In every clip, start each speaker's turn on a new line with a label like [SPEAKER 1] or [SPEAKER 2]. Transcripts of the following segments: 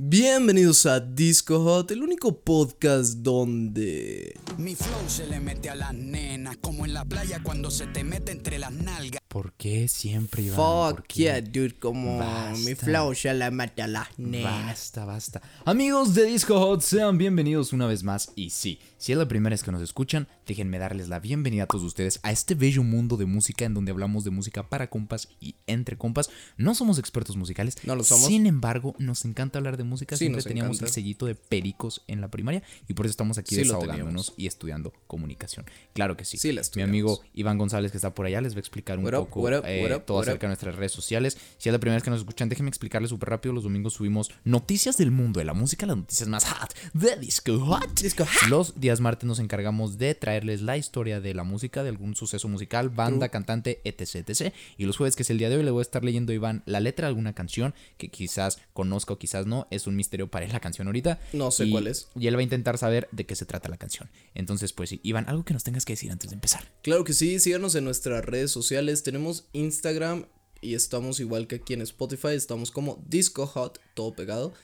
[SPEAKER 1] Bienvenidos a Disco Hot, el único podcast donde...
[SPEAKER 2] Mi flow se le mete a las nenas, como en la playa cuando se te mete entre las nalgas.
[SPEAKER 3] ¿Por qué siempre, Iván? ¿Por
[SPEAKER 1] Fuck yeah, dude, como
[SPEAKER 3] Basta.
[SPEAKER 1] mi flow se le mete a las nenas.
[SPEAKER 3] Basta, basta. Amigos de Disco Hot, sean bienvenidos una vez más. Y sí, si es la primera vez que nos escuchan, déjenme darles la bienvenida a todos ustedes a este bello mundo de música en donde hablamos de música para compas y entre compas. No somos expertos musicales.
[SPEAKER 1] No lo somos.
[SPEAKER 3] Sin embargo, nos encanta hablar de música.
[SPEAKER 1] Sí,
[SPEAKER 3] Siempre teníamos
[SPEAKER 1] encanta.
[SPEAKER 3] el sellito de pericos en la primaria y por eso estamos aquí
[SPEAKER 1] Sí, lo
[SPEAKER 3] desahogándonos y estudiando comunicación. Claro que sí.
[SPEAKER 1] Sí, la
[SPEAKER 3] Mi amigo Iván González, que está por allá, les va a explicar un
[SPEAKER 1] What up,
[SPEAKER 3] poco
[SPEAKER 1] what up,
[SPEAKER 3] eh,
[SPEAKER 1] what up,
[SPEAKER 3] todo acerca de nuestras redes sociales. Si es la primera vez que nos escuchan, déjenme explicarles súper rápido. Los domingos subimos noticias del mundo de la música, las noticias más hot de Disco Hot.
[SPEAKER 1] Disco hot.
[SPEAKER 3] Los días martes nos encargamos de traerles la historia de la música, de algún suceso musical, banda, cantante, etc, etc. Y los jueves, que es el día de hoy, le voy a estar leyendo a Iván la letra de alguna canción que quizás conozca o quizás no. Es un misterio para él la canción ahorita.
[SPEAKER 1] No sé
[SPEAKER 3] Y-
[SPEAKER 1] cuál es.
[SPEAKER 3] Y él va a intentar saber de qué se trata la canción. Entonces, pues Iván, algo que nos tengas que decir antes de empezar.
[SPEAKER 1] Claro que sí, síganos en nuestras redes sociales. Tenemos Instagram y estamos igual que aquí en Spotify. Estamos como Disco Hot, todo pegado.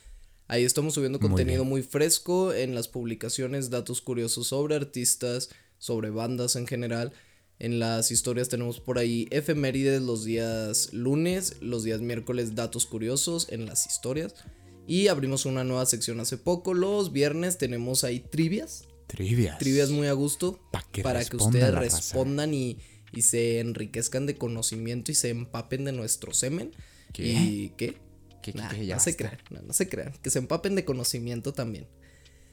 [SPEAKER 1] Ahí estamos subiendo
[SPEAKER 3] Muy
[SPEAKER 1] contenido
[SPEAKER 3] bien.
[SPEAKER 1] muy fresco en las publicaciones, datos curiosos sobre artistas, sobre bandas en general. En las historias tenemos por ahí efemérides los días lunes, los días miércoles datos curiosos en las historias. Y abrimos una nueva sección hace poco. Los viernes tenemos ahí trivias
[SPEAKER 3] Trivias.
[SPEAKER 1] trivias muy a gusto
[SPEAKER 3] Pa' que
[SPEAKER 1] para que ustedes respondan y, y se enriquezcan de conocimiento y se empapen de nuestro semen.
[SPEAKER 3] ¿Qué?
[SPEAKER 1] ¿Y qué?
[SPEAKER 3] ¿Qué, qué,
[SPEAKER 1] Nah,
[SPEAKER 3] qué? Ya
[SPEAKER 1] no se crean, no, no se crean, que se empapen de conocimiento también.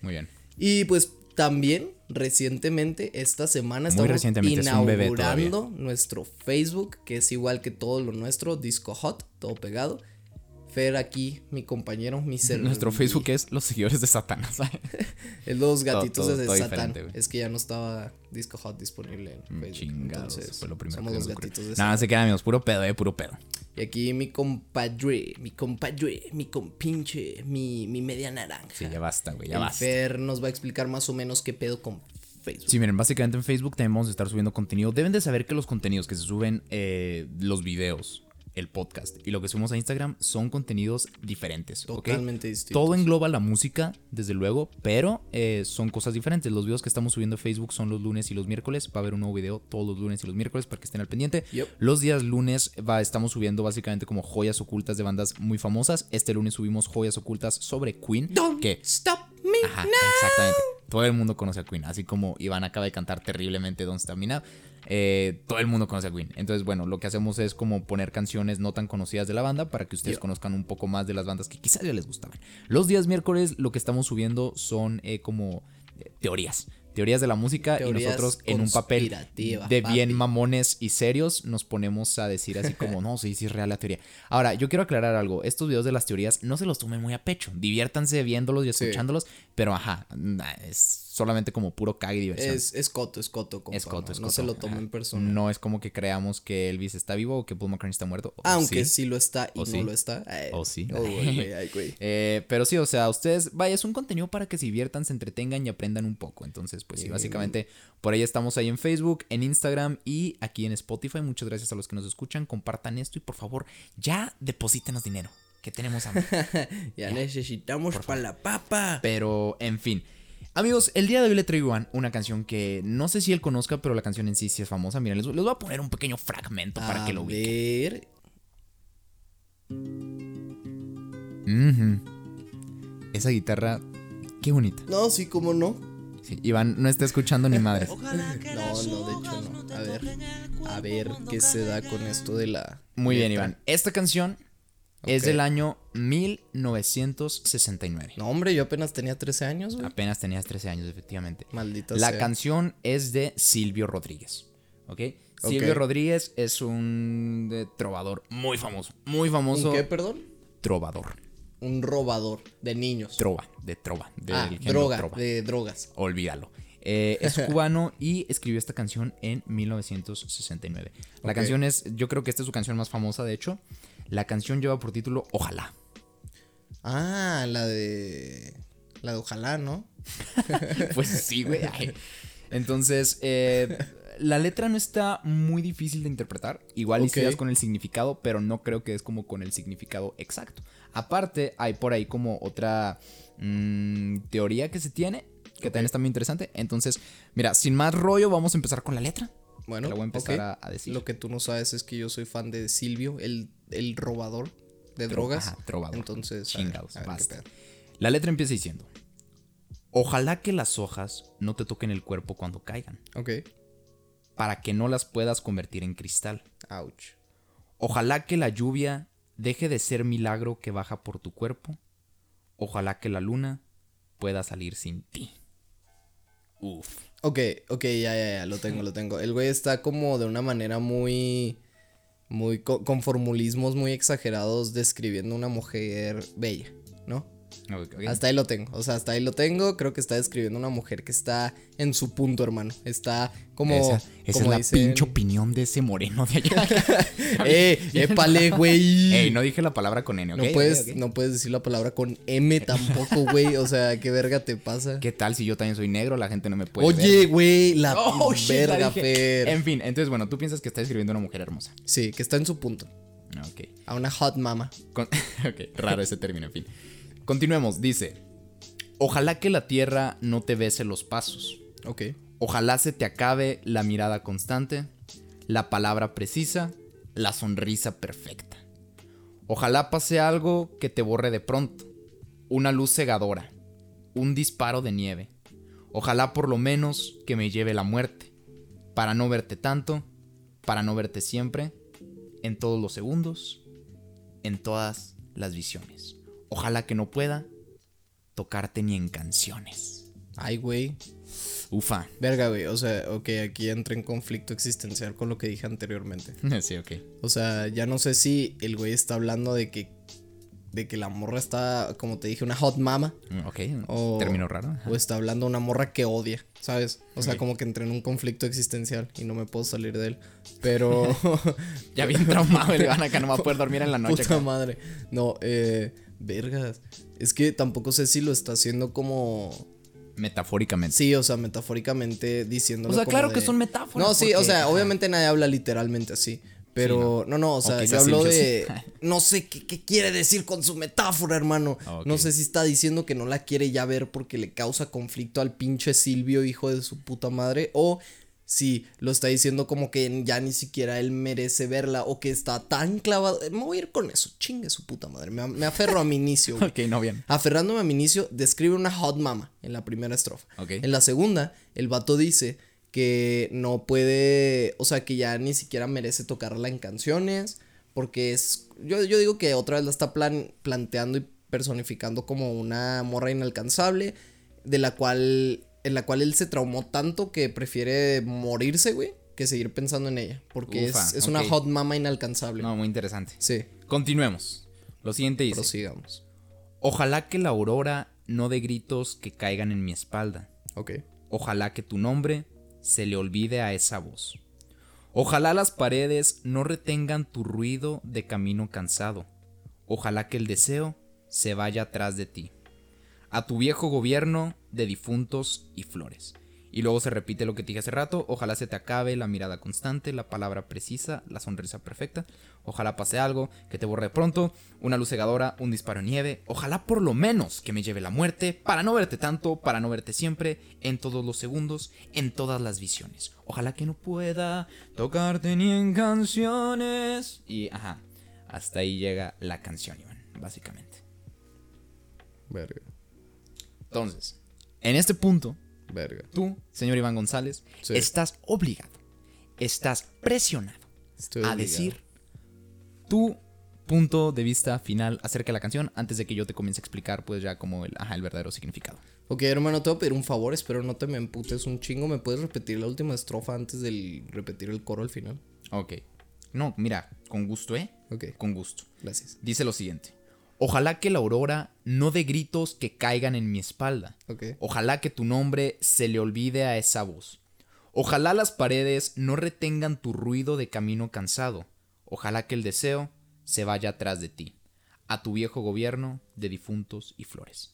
[SPEAKER 3] Muy bien.
[SPEAKER 1] Y pues también recientemente, esta semana estamos
[SPEAKER 3] recientemente, es
[SPEAKER 1] inaugurando nuestro Facebook, que es igual que todo lo nuestro, Disco Hot, todo pegado. Fer aquí, mi compañero, mi ser-
[SPEAKER 3] Nuestro
[SPEAKER 1] mi-
[SPEAKER 3] Facebook es los seguidores de Satanás.
[SPEAKER 1] Es los gatitos
[SPEAKER 3] todo-
[SPEAKER 1] de
[SPEAKER 3] todo
[SPEAKER 1] Satán. Es que ya no estaba Disco Hot disponible en Facebook.
[SPEAKER 3] Chingados.
[SPEAKER 1] entonces,
[SPEAKER 3] fue lo primero
[SPEAKER 1] somos
[SPEAKER 3] que
[SPEAKER 1] los gatitos de
[SPEAKER 3] Nada,
[SPEAKER 1] Satán.
[SPEAKER 3] se quedan amigos. Puro pedo, eh, puro pedo.
[SPEAKER 1] Y aquí mi compadre, mi compadre, mi compinche, mi, mi media naranja.
[SPEAKER 3] Sí, ya basta, güey, ya
[SPEAKER 1] El
[SPEAKER 3] basta.
[SPEAKER 1] Fer nos va a explicar más o menos qué pedo con Facebook.
[SPEAKER 3] Sí, miren, básicamente en Facebook también vamos a estar subiendo contenido. Deben de saber que los contenidos que se suben, eh, los videos, el podcast y lo que subimos a Instagram son contenidos diferentes.
[SPEAKER 1] Totalmente distintos.
[SPEAKER 3] Todo engloba la música, desde luego, pero eh, son cosas diferentes. Los videos que estamos subiendo a Facebook son los lunes y los miércoles. Va a haber un nuevo video todos los lunes y los miércoles para que estén al pendiente.
[SPEAKER 1] Yep.
[SPEAKER 3] Los días lunes va, estamos subiendo básicamente como joyas ocultas de bandas muy famosas. Este lunes subimos joyas ocultas sobre Queen.
[SPEAKER 1] Don't
[SPEAKER 3] que
[SPEAKER 1] stop me.
[SPEAKER 3] Ajá, exactamente. Todo el mundo conoce a Queen, así como Iván acaba de cantar terriblemente Don't Stop Me Now. Eh, todo el mundo conoce a Queen. Entonces, bueno, lo que hacemos es como poner canciones no tan conocidas de la banda para que ustedes conozcan un poco más de las bandas que quizás ya les gustaban. Los días miércoles lo que estamos subiendo son eh, como eh, teorías. Teorías de la música y nosotros en un papel de bien
[SPEAKER 1] papi.
[SPEAKER 3] mamones y serios nos ponemos a decir así como, no, sí, sí es real la teoría. Ahora, yo quiero aclarar algo. Estos videos de las teorías no se los tomen muy a pecho. Diviértanse viéndolos y
[SPEAKER 1] Sí.
[SPEAKER 3] escuchándolos, pero ajá, es solamente como puro cague y diversión.
[SPEAKER 1] Es, es coto, es coto. compa,
[SPEAKER 3] Es coto,
[SPEAKER 1] no,
[SPEAKER 3] es
[SPEAKER 1] No
[SPEAKER 3] coto,
[SPEAKER 1] se lo tomen personal.
[SPEAKER 3] No es como que creamos que Elvis está vivo o que Paul McCartney está muerto. o
[SPEAKER 1] Aunque
[SPEAKER 3] sí.
[SPEAKER 1] sí. lo está y
[SPEAKER 3] O
[SPEAKER 1] no
[SPEAKER 3] sí.
[SPEAKER 1] lo está. Ay,
[SPEAKER 3] O sí.
[SPEAKER 1] oh, güey, ay, güey.
[SPEAKER 3] Eh, pero sí, o sea, ustedes, vaya, es un contenido para que se diviertan, se entretengan y aprendan un poco. Entonces, pues sí,
[SPEAKER 1] Bien.
[SPEAKER 3] básicamente por ahí estamos ahí en Facebook, en Instagram y aquí en Spotify. Muchas gracias a los que nos escuchan. Compartan esto y por favor, ya deposítenos dinero, que tenemos hambre.
[SPEAKER 1] Ya necesitamos para la papa.
[SPEAKER 3] Pero, en fin. Amigos, el día de hoy le traigo a Iván una canción que no sé si él conozca, pero la canción en sí sí es famosa. Miren, les, les voy a poner un pequeño fragmento para
[SPEAKER 1] a
[SPEAKER 3] que lo ubiquen.
[SPEAKER 1] ver.
[SPEAKER 3] Esa guitarra, qué bonita.
[SPEAKER 1] No, sí, cómo no.
[SPEAKER 3] Sí, Iván no está escuchando ni madres.
[SPEAKER 1] No, no, de hecho no. A ver, a ver qué se da con esto de la.
[SPEAKER 3] Muy bien. Iván. Esta canción es del año 1969.
[SPEAKER 1] No, hombre, yo apenas tenía 13 años, güey.
[SPEAKER 3] Apenas tenías 13 años, efectivamente.
[SPEAKER 1] Maldita
[SPEAKER 3] La
[SPEAKER 1] sea.
[SPEAKER 3] canción es de Silvio Rodríguez. ¿Ok? Silvio. Rodríguez es un eh, trovador muy famoso. Muy famoso.
[SPEAKER 1] ¿Un qué, perdón?
[SPEAKER 3] Trovador.
[SPEAKER 1] Un robador de niños.
[SPEAKER 3] Trova, de trova. Del
[SPEAKER 1] ah, droga,
[SPEAKER 3] trova.
[SPEAKER 1] de drogas.
[SPEAKER 3] Olvídalo. Eh, es cubano y escribió esta canción en 1969. La canción es, yo creo que esta es su canción más famosa, de hecho. La canción lleva por título Ojalá.
[SPEAKER 1] Ah, la de. La de ojalá, ¿no?
[SPEAKER 3] Pues sí, güey. Entonces, eh, la letra no está muy difícil de interpretar. Igual y
[SPEAKER 1] Ok.
[SPEAKER 3] si das con el significado, pero no creo que es como con el significado exacto. Aparte, hay por ahí como otra mm, teoría que se tiene, que también está muy interesante. Entonces, mira, sin más rollo, vamos a empezar con la letra.
[SPEAKER 1] Bueno,
[SPEAKER 3] voy a empezar
[SPEAKER 1] ok.
[SPEAKER 3] a, a decir.
[SPEAKER 1] Lo que tú no sabes es que yo soy fan de Silvio, el, el robador de
[SPEAKER 3] Tro-
[SPEAKER 1] drogas.
[SPEAKER 3] ajá, trovador.
[SPEAKER 1] Entonces, a ver,
[SPEAKER 3] Chingados,
[SPEAKER 1] a ver.
[SPEAKER 3] La letra empieza diciendo: Ojalá que las hojas no te toquen el cuerpo cuando caigan,
[SPEAKER 1] Ok.
[SPEAKER 3] para que no las puedas convertir en cristal.
[SPEAKER 1] Ouch.
[SPEAKER 3] Ojalá que la lluvia deje de ser milagro que baja por tu cuerpo. Ojalá que la luna pueda salir sin ti. Uf.
[SPEAKER 1] Ok, ok, ya, ya, ya, lo tengo, lo tengo. El güey está como de una manera muy. Muy. co- con formulismos muy exagerados describiendo una mujer bella, ¿no? Hasta ahí lo tengo. O sea, hasta ahí lo tengo. Creo que está describiendo una mujer que está en su punto, hermano. Está como.
[SPEAKER 3] esa esa
[SPEAKER 1] como
[SPEAKER 3] es la
[SPEAKER 1] dicen-
[SPEAKER 3] pinche opinión de ese moreno de allá.
[SPEAKER 1] ¡Eh! ¡Épale, güey!
[SPEAKER 3] Ey, no dije la palabra con N, ¿ok?
[SPEAKER 1] no, puedes, no puedes decir la palabra con M tampoco, güey. O sea, ¿qué verga te pasa?
[SPEAKER 3] ¿Qué tal si yo también soy negro? La gente no me puede
[SPEAKER 1] Oye, güey, la
[SPEAKER 3] Oh, shit, la
[SPEAKER 1] verga,
[SPEAKER 3] dije.
[SPEAKER 1] Fer.
[SPEAKER 3] En fin, entonces, bueno, tú piensas que está escribiendo una mujer hermosa.
[SPEAKER 1] Sí, que está en su punto.
[SPEAKER 3] Ok.
[SPEAKER 1] A una hot mama.
[SPEAKER 3] Con- ok, raro ese término, en fin. Continuemos, dice. Ojalá que la tierra no te bese los pasos.
[SPEAKER 1] Ok.
[SPEAKER 3] Ojalá se te acabe la mirada constante, la palabra precisa, la sonrisa perfecta. Ojalá pase algo que te borre de pronto, una luz cegadora, un disparo de nieve. Ojalá por lo menos que me lleve la muerte, para no verte tanto, para no verte siempre, en todos los segundos, en todas las visiones. Ojalá que no pueda tocarte ni en canciones.
[SPEAKER 1] Ay, güey.
[SPEAKER 3] Ufa.
[SPEAKER 1] Verga, güey. O sea, ok, aquí entra en conflicto existencial con lo que dije anteriormente.
[SPEAKER 3] Sí, ok.
[SPEAKER 1] O sea, ya no sé si el güey está hablando de que. De que la morra está, como te dije, una hot mama.
[SPEAKER 3] Mm, Ok,
[SPEAKER 1] O,
[SPEAKER 3] término raro. ajá.
[SPEAKER 1] O está hablando una morra que odia, ¿sabes? O sea, como que entré en un conflicto existencial y no me puedo salir de él. Pero.
[SPEAKER 3] Ya bien traumado el van acá, no va a poder dormir en la noche.
[SPEAKER 1] Puta
[SPEAKER 3] acá.
[SPEAKER 1] madre. No, eh. Vergas. Es que tampoco sé si lo está haciendo como.
[SPEAKER 3] Metafóricamente.
[SPEAKER 1] Sí, o sea, metafóricamente diciéndolo
[SPEAKER 3] O sea,
[SPEAKER 1] como
[SPEAKER 3] claro
[SPEAKER 1] de-
[SPEAKER 3] que son metáforas.
[SPEAKER 1] No, sí, o sea, obviamente nadie habla literalmente así. Pero, no. no, o sea, yo
[SPEAKER 3] quizás
[SPEAKER 1] hablo
[SPEAKER 3] sí, yo
[SPEAKER 1] de.
[SPEAKER 3] sí.
[SPEAKER 1] No sé qué, qué quiere decir con su metáfora, hermano. No sé si está diciendo que no la quiere ya ver porque le causa conflicto al pinche Silvio, hijo de su puta madre. O si lo está diciendo como que ya ni siquiera él merece verla. O que está tan clavado. Me voy a ir con eso. Chingue su puta madre. Me, me aferro a mi inicio.
[SPEAKER 3] Ok, no bien.
[SPEAKER 1] Aferrándome a mi inicio, describe una hot mama en la primera estrofa. En la segunda, el vato dice que no puede, o sea, que ya ni siquiera merece tocarla en canciones, porque es, yo, yo digo que otra vez la está plan- planteando y personificando como una morra inalcanzable, de la cual, en la cual él se traumó tanto que prefiere morirse, güey, que seguir pensando en ella, porque
[SPEAKER 3] Ufa,
[SPEAKER 1] es, es una hot mama inalcanzable.
[SPEAKER 3] No, muy interesante.
[SPEAKER 1] Sí,
[SPEAKER 3] Continuemos. Lo siguiente dice.
[SPEAKER 1] prosigamos.
[SPEAKER 3] Ojalá que la aurora no dé gritos que caigan en mi espalda.
[SPEAKER 1] Ok.
[SPEAKER 3] Ojalá que tu nombre se le olvide a esa voz. Ojalá las paredes no retengan tu ruido de camino cansado. Ojalá que el deseo se vaya atrás de ti. A tu viejo gobierno de difuntos y flores. Y luego se repite lo que te dije hace rato. Ojalá se te acabe la mirada constante, la palabra precisa, la sonrisa perfecta. Ojalá pase algo que te borre pronto, una luz cegadora, un disparo en nieve. Ojalá por lo menos que me lleve la muerte, para no verte tanto, para no verte siempre, en todos los segundos, en todas las visiones. Ojalá que no pueda tocarte ni en canciones. Y ajá, hasta ahí llega la canción, Iván, básicamente.
[SPEAKER 1] Verga,
[SPEAKER 3] Entonces, en este punto,
[SPEAKER 1] verga.
[SPEAKER 3] tú, señor Iván González,
[SPEAKER 1] Sí.
[SPEAKER 3] estás obligado, estás presionado
[SPEAKER 1] Estoy
[SPEAKER 3] a
[SPEAKER 1] obligado.
[SPEAKER 3] decir tu punto de vista final acerca de la canción antes de que yo te comience a explicar pues ya como el, ajá, el verdadero significado.
[SPEAKER 1] Ok, hermano, te voy a pedir un favor, espero no te me emputes un chingo. ¿Me puedes repetir la última estrofa antes de repetir el coro al final?
[SPEAKER 3] Ok. No, mira, con gusto, ¿eh?
[SPEAKER 1] Ok,
[SPEAKER 3] Con gusto.
[SPEAKER 1] gracias.
[SPEAKER 3] Dice lo siguiente. Ojalá que la aurora no dé gritos que caigan en mi espalda.
[SPEAKER 1] Ok.
[SPEAKER 3] Ojalá que tu nombre se le olvide a esa voz. Ojalá las paredes no retengan tu ruido de camino cansado. Ojalá que el deseo se vaya atrás de ti. A tu viejo gobierno de difuntos y flores.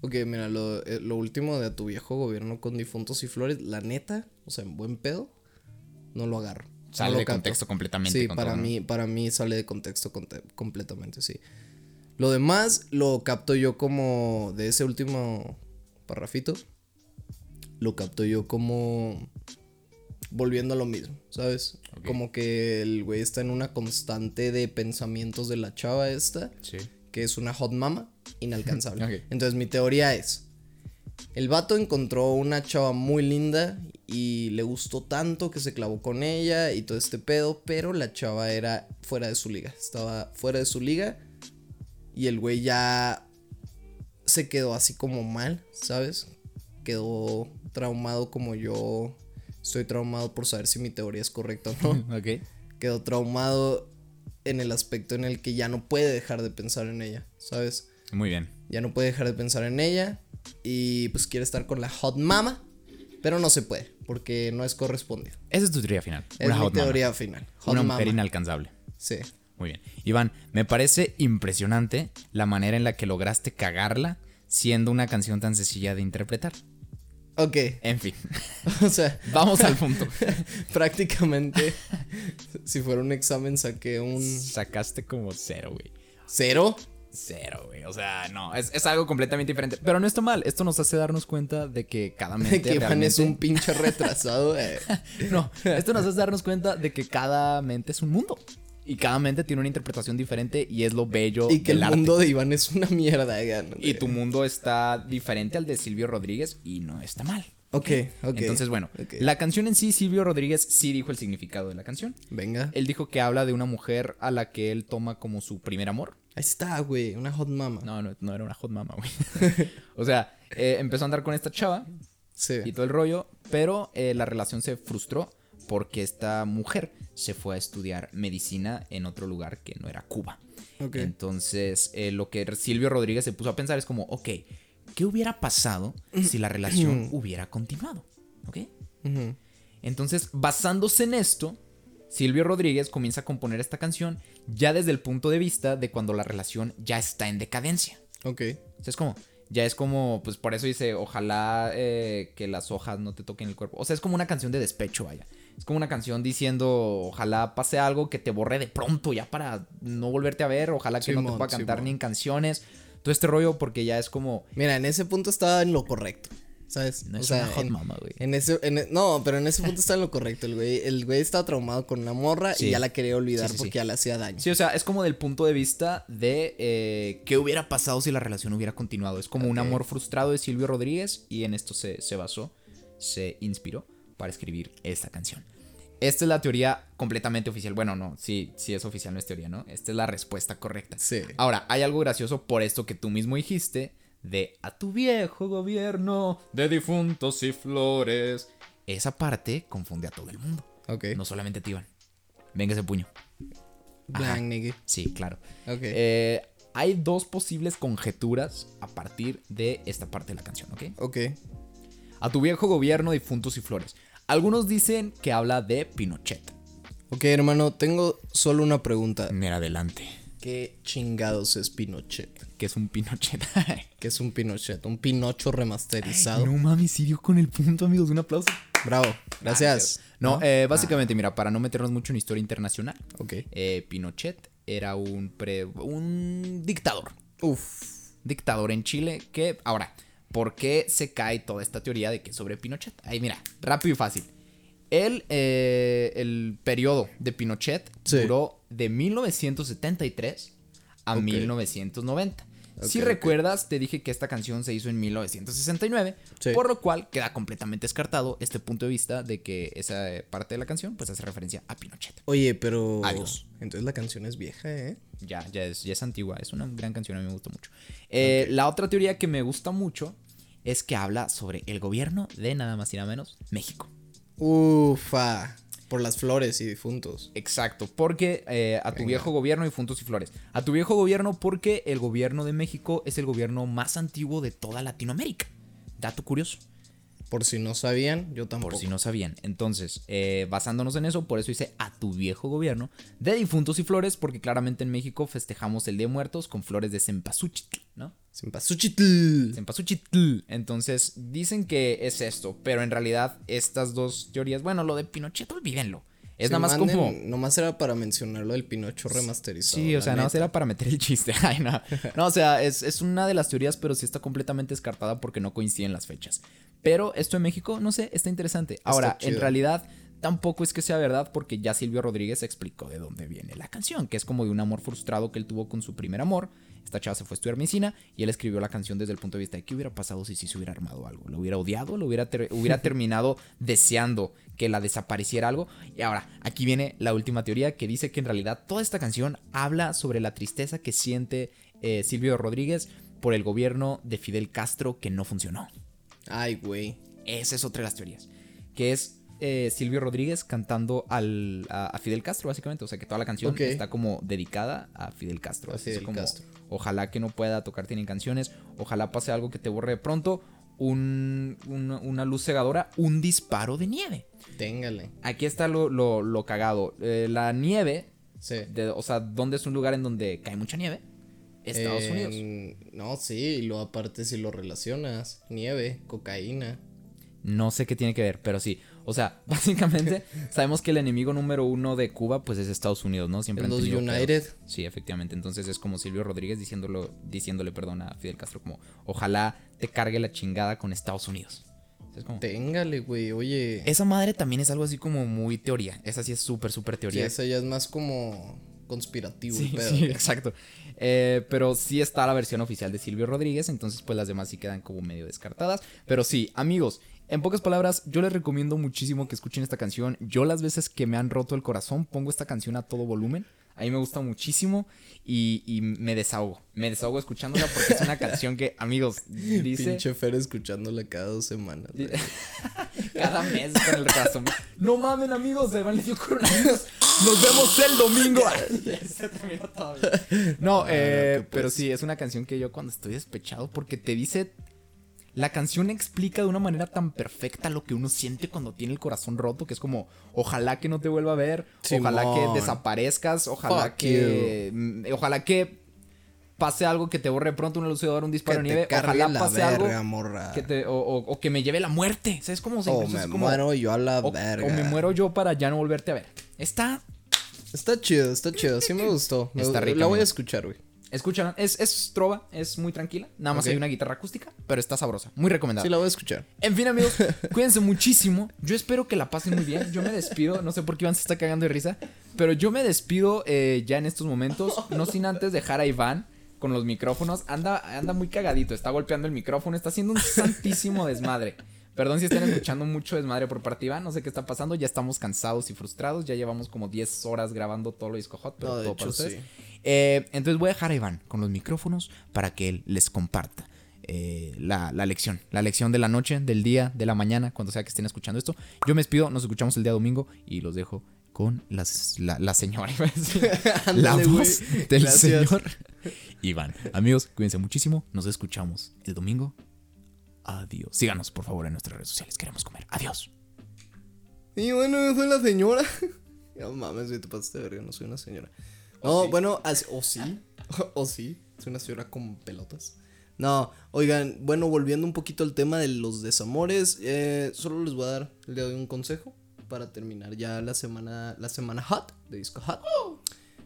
[SPEAKER 1] Ok, mira, lo, eh, lo último de tu viejo gobierno con difuntos y flores, la neta, o sea, en buen pedo, no lo agarro.
[SPEAKER 3] Sale
[SPEAKER 1] no lo
[SPEAKER 3] de contexto completamente.
[SPEAKER 1] Sí, para mí, para mí sale de contexto conte- completamente, sí. Lo demás lo capto yo como de ese último parrafito. Lo capto yo como volviendo a lo mismo, ¿sabes? Como que el güey está en una constante de pensamientos de la chava esta,
[SPEAKER 3] Sí.
[SPEAKER 1] que es una hot mama inalcanzable. Entonces mi teoría es, el vato encontró una chava muy linda y le gustó tanto que se clavó con ella y todo este pedo, pero la chava era fuera de su liga, estaba fuera de su liga y el güey ya se quedó así como mal, ¿sabes? Quedó traumado como yo estoy traumado por saber si mi teoría es correcta o no.
[SPEAKER 3] Ok.
[SPEAKER 1] Quedó traumado en el aspecto en el que ya no puede dejar de pensar en ella, ¿sabes?
[SPEAKER 3] Muy bien.
[SPEAKER 1] Ya no puede dejar de pensar en ella y pues quiere estar con la hot mama, pero no se puede porque no es correspondido.
[SPEAKER 3] Esa es tu teoría final.
[SPEAKER 1] Es
[SPEAKER 3] Una
[SPEAKER 1] mi
[SPEAKER 3] hot mama.
[SPEAKER 1] teoría final. Hot
[SPEAKER 3] Una
[SPEAKER 1] mama.
[SPEAKER 3] mujer inalcanzable.
[SPEAKER 1] Sí.
[SPEAKER 3] Muy bien. Iván, me parece impresionante la manera en la que lograste cagarla siendo una canción tan sencilla de interpretar.
[SPEAKER 1] Ok.
[SPEAKER 3] En fin,
[SPEAKER 1] O sea,
[SPEAKER 3] vamos al punto.
[SPEAKER 1] prácticamente si fuera un examen saqué un
[SPEAKER 3] Sacaste como cero, güey.
[SPEAKER 1] cero.
[SPEAKER 3] Cero, güey. O sea, no, es, es algo completamente diferente. Pero no está mal. Esto nos hace darnos cuenta de que cada mente
[SPEAKER 1] que Iván es un pinche retrasado. eh.
[SPEAKER 3] No, esto nos hace darnos cuenta de que cada mente es un mundo. Y cada mente tiene una interpretación diferente y es lo bello
[SPEAKER 1] Y que
[SPEAKER 3] del
[SPEAKER 1] el
[SPEAKER 3] arte.
[SPEAKER 1] mundo de Iván es una mierda.
[SPEAKER 3] Y tu mundo está diferente al de Silvio Rodríguez y no está mal.
[SPEAKER 1] Ok, ok.
[SPEAKER 3] Entonces, bueno, la canción en sí, Silvio Rodríguez sí dijo el significado de la canción.
[SPEAKER 1] Venga.
[SPEAKER 3] Él dijo que habla de una mujer a la que él toma como su primer amor.
[SPEAKER 1] Ahí está, güey. Una hot mama.
[SPEAKER 3] No, no, no era una hot mama, güey. o sea, eh, empezó a andar con esta chava
[SPEAKER 1] Sí.
[SPEAKER 3] y todo el rollo, pero eh, la relación se frustró porque esta mujer se fue a estudiar medicina en otro lugar que no era Cuba. Entonces, eh, lo que Silvio Rodríguez se puso a pensar es como, ok, ¿qué hubiera pasado si la relación hubiera continuado? ¿Ok? Entonces, basándose en esto, Silvio Rodríguez comienza a componer esta canción ya desde el punto de vista de cuando la relación ya está en decadencia.
[SPEAKER 1] Ok.
[SPEAKER 3] O sea, es como, ya es como, pues por eso dice, ojalá eh, que las hojas no te toquen el cuerpo. O sea, es como una canción de despecho, vaya. Es como una canción diciendo, ojalá pase algo que te borre de pronto ya para no volverte a ver, ojalá que no te pueda cantar ni en canciones. Todo este rollo porque ya es como,
[SPEAKER 1] Mira, en ese punto estaba en lo correcto. ¿Sabes?
[SPEAKER 3] no
[SPEAKER 1] O
[SPEAKER 3] es
[SPEAKER 1] sea,
[SPEAKER 3] una hot
[SPEAKER 1] en,
[SPEAKER 3] mama, güey.
[SPEAKER 1] en ese, en e- no, pero en ese punto está en lo correcto. El güey, el güey estaba traumado con una morra
[SPEAKER 3] Sí.
[SPEAKER 1] y ya la quería olvidar
[SPEAKER 3] Sí, sí, sí.
[SPEAKER 1] porque ya le hacía daño.
[SPEAKER 3] Sí, o sea, es como del punto de vista de eh, qué hubiera pasado si la relación hubiera continuado. Es como un amor frustrado de Silvio Rodríguez y en esto se, se basó, se inspiró para escribir esta canción. Esta es la teoría completamente oficial. Bueno, no, sí, sí es oficial, no es teoría, ¿no? Esta es la respuesta correcta.
[SPEAKER 1] Sí.
[SPEAKER 3] Ahora, hay algo gracioso por esto que tú mismo dijiste de a tu viejo gobierno de difuntos y flores. Esa parte confunde a todo el mundo,
[SPEAKER 1] Ok.
[SPEAKER 3] no solamente a ti, Iván. Venga ese puño.
[SPEAKER 1] Blank, nigga.
[SPEAKER 3] Sí, claro.
[SPEAKER 1] Ok.
[SPEAKER 3] Eh, hay dos posibles conjeturas a partir de esta parte de la canción, ¿ok?
[SPEAKER 1] ok.
[SPEAKER 3] A tu viejo gobierno, difuntos y flores. Algunos dicen que habla de Pinochet.
[SPEAKER 1] Ok, hermano, tengo solo una pregunta.
[SPEAKER 3] Mira adelante.
[SPEAKER 1] ¿Qué chingados es Pinochet?
[SPEAKER 3] ¿Qué es un Pinochet?
[SPEAKER 1] ¿Qué es un Pinochet? ¿Un Pinocho remasterizado?
[SPEAKER 3] no mames, sirio con el punto, amigos. Un aplauso.
[SPEAKER 1] Bravo. Gracias.
[SPEAKER 3] No, eh, básicamente, mira, para no meternos mucho en historia internacional,
[SPEAKER 1] Ok.
[SPEAKER 3] eh, Pinochet era un, pre- un dictador.
[SPEAKER 1] Uf.
[SPEAKER 3] dictador en Chile que, ahora, ¿por qué se cae toda esta teoría de que sobre Pinochet? Ahí mira, rápido y fácil. El, eh, el periodo de Pinochet
[SPEAKER 1] Sí.
[SPEAKER 3] duró de 1973 a
[SPEAKER 1] Ok.
[SPEAKER 3] 1990. Si recuerdas, te dije que esta canción se hizo en 1969,
[SPEAKER 1] Sí.
[SPEAKER 3] por lo cual queda completamente descartado este punto de vista de que esa parte de la canción pues hace referencia a Pinochet.
[SPEAKER 1] Oye, pero.
[SPEAKER 3] Adiós.
[SPEAKER 1] Entonces la canción es vieja, ¿eh?
[SPEAKER 3] Ya, ya es, ya es antigua, es una gran canción, a mí me gusta mucho. Eh, La otra teoría que me gusta mucho es que habla sobre el gobierno de nada más y nada menos México.
[SPEAKER 1] Ufa. Por las flores y difuntos.
[SPEAKER 3] Exacto, porque eh, a tu
[SPEAKER 1] Venga.
[SPEAKER 3] viejo gobierno y Funtos y Flores. A tu viejo gobierno porque el gobierno de México es el gobierno más antiguo de toda Latinoamérica. Dato curioso.
[SPEAKER 1] Por si no sabían, yo tampoco.
[SPEAKER 3] Por si no sabían. Entonces, eh, basándonos en eso, por eso hice a tu viejo gobierno de difuntos y flores, porque claramente en México festejamos el Día de Muertos con flores de cempasúchil, ¿no?
[SPEAKER 1] Cempasúchitl.
[SPEAKER 3] Cempasúchil. Entonces, dicen que es esto, pero en realidad estas dos teorías, bueno, lo de Pinochet, olvídenlo. Es
[SPEAKER 1] Sí,
[SPEAKER 3] nada más
[SPEAKER 1] manden-
[SPEAKER 3] como...
[SPEAKER 1] Nomás era para mencionar lo del Pinocho remasterizado.
[SPEAKER 3] Sí, o sea, nada más era para meter el chiste. Ay, no. No, o sea, es, es una de las teorías, pero sí está completamente descartada porque no coinciden las fechas. Pero esto en México, no sé, está interesante. Ahora, en realidad, tampoco es que sea verdad porque ya Silvio Rodríguez explicó de dónde viene la canción, que es como de un amor frustrado que él tuvo con su primer amor. Esta chava se fue a estudiar medicina y él escribió la canción desde el punto de vista de qué hubiera pasado si sí se hubiera armado algo. ¿Lo hubiera odiado? ¿Lo hubiera, ter- hubiera terminado deseando que la desapareciera algo? Y ahora, aquí viene la última teoría que dice que en realidad toda esta canción habla sobre la tristeza que siente eh, Silvio Rodríguez por el gobierno de Fidel Castro que no funcionó.
[SPEAKER 1] Ay, güey.
[SPEAKER 3] Esa es otra de las teorías. Que es eh, Silvio Rodríguez cantando al, a, a Fidel Castro, básicamente. O sea que toda la canción está como dedicada a Fidel Castro.
[SPEAKER 1] A
[SPEAKER 3] es como,
[SPEAKER 1] Castro.
[SPEAKER 3] Ojalá que no pueda tocar tienen canciones. Ojalá pase algo que te borre de pronto. Un- un- una luz cegadora. Un disparo de nieve.
[SPEAKER 1] Téngale.
[SPEAKER 3] Aquí está lo, lo- lo cagado. Eh, la nieve.
[SPEAKER 1] Sí.
[SPEAKER 3] de- o sea, ¿dónde es un lugar en donde cae mucha nieve? Estados Unidos.
[SPEAKER 1] No, sí, lo aparte si lo relacionas. Nieve, cocaína.
[SPEAKER 3] No sé qué tiene que ver, pero sí. O sea, básicamente sabemos que el enemigo número uno de Cuba pues es Estados Unidos, ¿no? Siempre
[SPEAKER 1] Los United.
[SPEAKER 3] pedos. Sí, efectivamente. Entonces es como Silvio Rodríguez diciéndolo, diciéndole, perdón, a Fidel Castro como, ojalá te cargue la chingada con Estados Unidos. Es como...
[SPEAKER 1] Téngale, güey. Oye.
[SPEAKER 3] Esa madre también es algo así como muy teoría. Esa sí es súper, súper
[SPEAKER 1] Sí,
[SPEAKER 3] teoría.
[SPEAKER 1] esa ya es más como conspirativo.
[SPEAKER 3] Sí,
[SPEAKER 1] el pedo,
[SPEAKER 3] sí,
[SPEAKER 1] ¿ok?
[SPEAKER 3] exacto. Eh, pero sí está la versión oficial de Silvio Rodríguez, entonces pues las demás sí quedan como medio descartadas. Pero sí, amigos, en pocas palabras, yo les recomiendo muchísimo que escuchen esta canción. Yo las veces que me han roto el corazón pongo esta canción a todo volumen. A mí me gusta muchísimo y, y me desahogo. Me desahogo escuchándola porque es una canción que, amigos, dice...
[SPEAKER 1] Pinche Fer escuchándola cada dos semanas.
[SPEAKER 3] Cada mes con el corazón. No mamen, amigos, se van dio coronavirus. Nos vemos el domingo. Se terminó todo. No, eh,
[SPEAKER 1] qué pues.
[SPEAKER 3] pero sí, es una canción que yo cuando estoy despechado, porque te dice. La canción explica de una manera tan perfecta lo que uno siente cuando tiene el corazón roto, que es como, ojalá que no te vuelva a ver, ojalá que desaparezcas, ojalá
[SPEAKER 1] Fuck
[SPEAKER 3] que. mm, Ojalá que pase algo que te borre pronto una lucidadora, un disparo
[SPEAKER 1] Que
[SPEAKER 3] de nieve, ojalá
[SPEAKER 1] la
[SPEAKER 3] pase algo
[SPEAKER 1] morra.
[SPEAKER 3] que te- o, o- o que me lleve la muerte. ¿Sabes cómo? O sea,
[SPEAKER 1] O me
[SPEAKER 3] como-
[SPEAKER 1] muero yo a la
[SPEAKER 3] o,
[SPEAKER 1] verga.
[SPEAKER 3] o me muero yo para ya no volverte a ver. Está.
[SPEAKER 1] Está chido, está chido. Sí me gustó.
[SPEAKER 3] Está rica,
[SPEAKER 1] La voy a escuchar, güey.
[SPEAKER 3] Escúchala. Es, es trova, es muy tranquila. Nada más hay una guitarra acústica, pero está sabrosa. Muy recomendada.
[SPEAKER 1] Sí, la voy a escuchar.
[SPEAKER 3] En fin, amigos, cuídense muchísimo. Yo espero que la pasen muy bien. Yo me despido. No sé por qué Iván se está cagando de risa. Pero yo me despido eh, ya en estos momentos. No sin antes dejar a Iván con los micrófonos. Anda, anda muy cagadito. Está golpeando el micrófono. Está haciendo un santísimo desmadre. Perdón si están escuchando mucho desmadre por parte de Iván. No sé qué está pasando. Ya estamos cansados y frustrados. Ya llevamos como 10 horas grabando todo lo disco hot. Pero
[SPEAKER 1] No, de
[SPEAKER 3] todo para
[SPEAKER 1] hecho,
[SPEAKER 3] ustedes.
[SPEAKER 1] sí.
[SPEAKER 3] Eh, entonces voy a dejar a Iván con los micrófonos para que él les comparta eh, la, la lección. La lección de la noche, del día, de la mañana, cuando sea que estén escuchando esto. Yo me despido, nos escuchamos el día domingo y los dejo con las- la, la señora, la voz del
[SPEAKER 1] Gracias.
[SPEAKER 3] señor Iván. Amigos, cuídense muchísimo. Nos escuchamos el domingo. Adiós. Síganos, por favor, en nuestras redes sociales. Queremos comer. Adiós.
[SPEAKER 1] Y bueno, yo soy la señora. No mames, güey, te pasaste de verga, no soy una señora. No, bueno, así- o sí. O sí, soy una señora con pelotas. No, oigan, bueno, volviendo un poquito al tema de los desamores, eh, solo les voy a dar de hoy un consejo para terminar ya la semana, la semana hot de Disco Hot.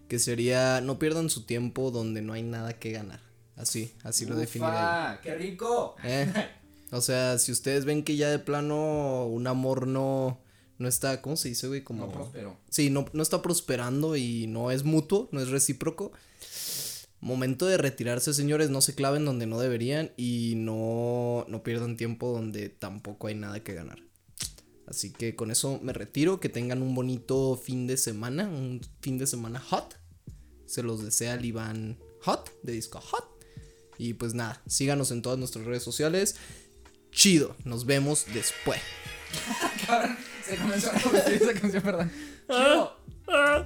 [SPEAKER 1] Que sería, no pierdan su tiempo donde no hay nada que ganar. Así, así lo definiría yo.
[SPEAKER 3] ¡Qué rico!
[SPEAKER 1] Eh, O sea, si ustedes ven que ya de plano un amor no, no está, ¿cómo se dice, güey? Como...
[SPEAKER 3] No prosperó.
[SPEAKER 1] Sí, no, no está prosperando y no es mutuo, no es recíproco. Momento de retirarse, señores, no se claven donde no deberían y no, no pierdan tiempo donde tampoco hay nada que ganar. Así que con eso me retiro, que tengan un bonito fin de semana, un fin de semana hot. Se los desea el Iván Hot, de Disco Hot. Y pues nada, síganos en todas nuestras redes sociales chido. Nos vemos después.
[SPEAKER 3] Cabrón, se comenzó a esa canción, ¿verdad? Ah, chido. Ah.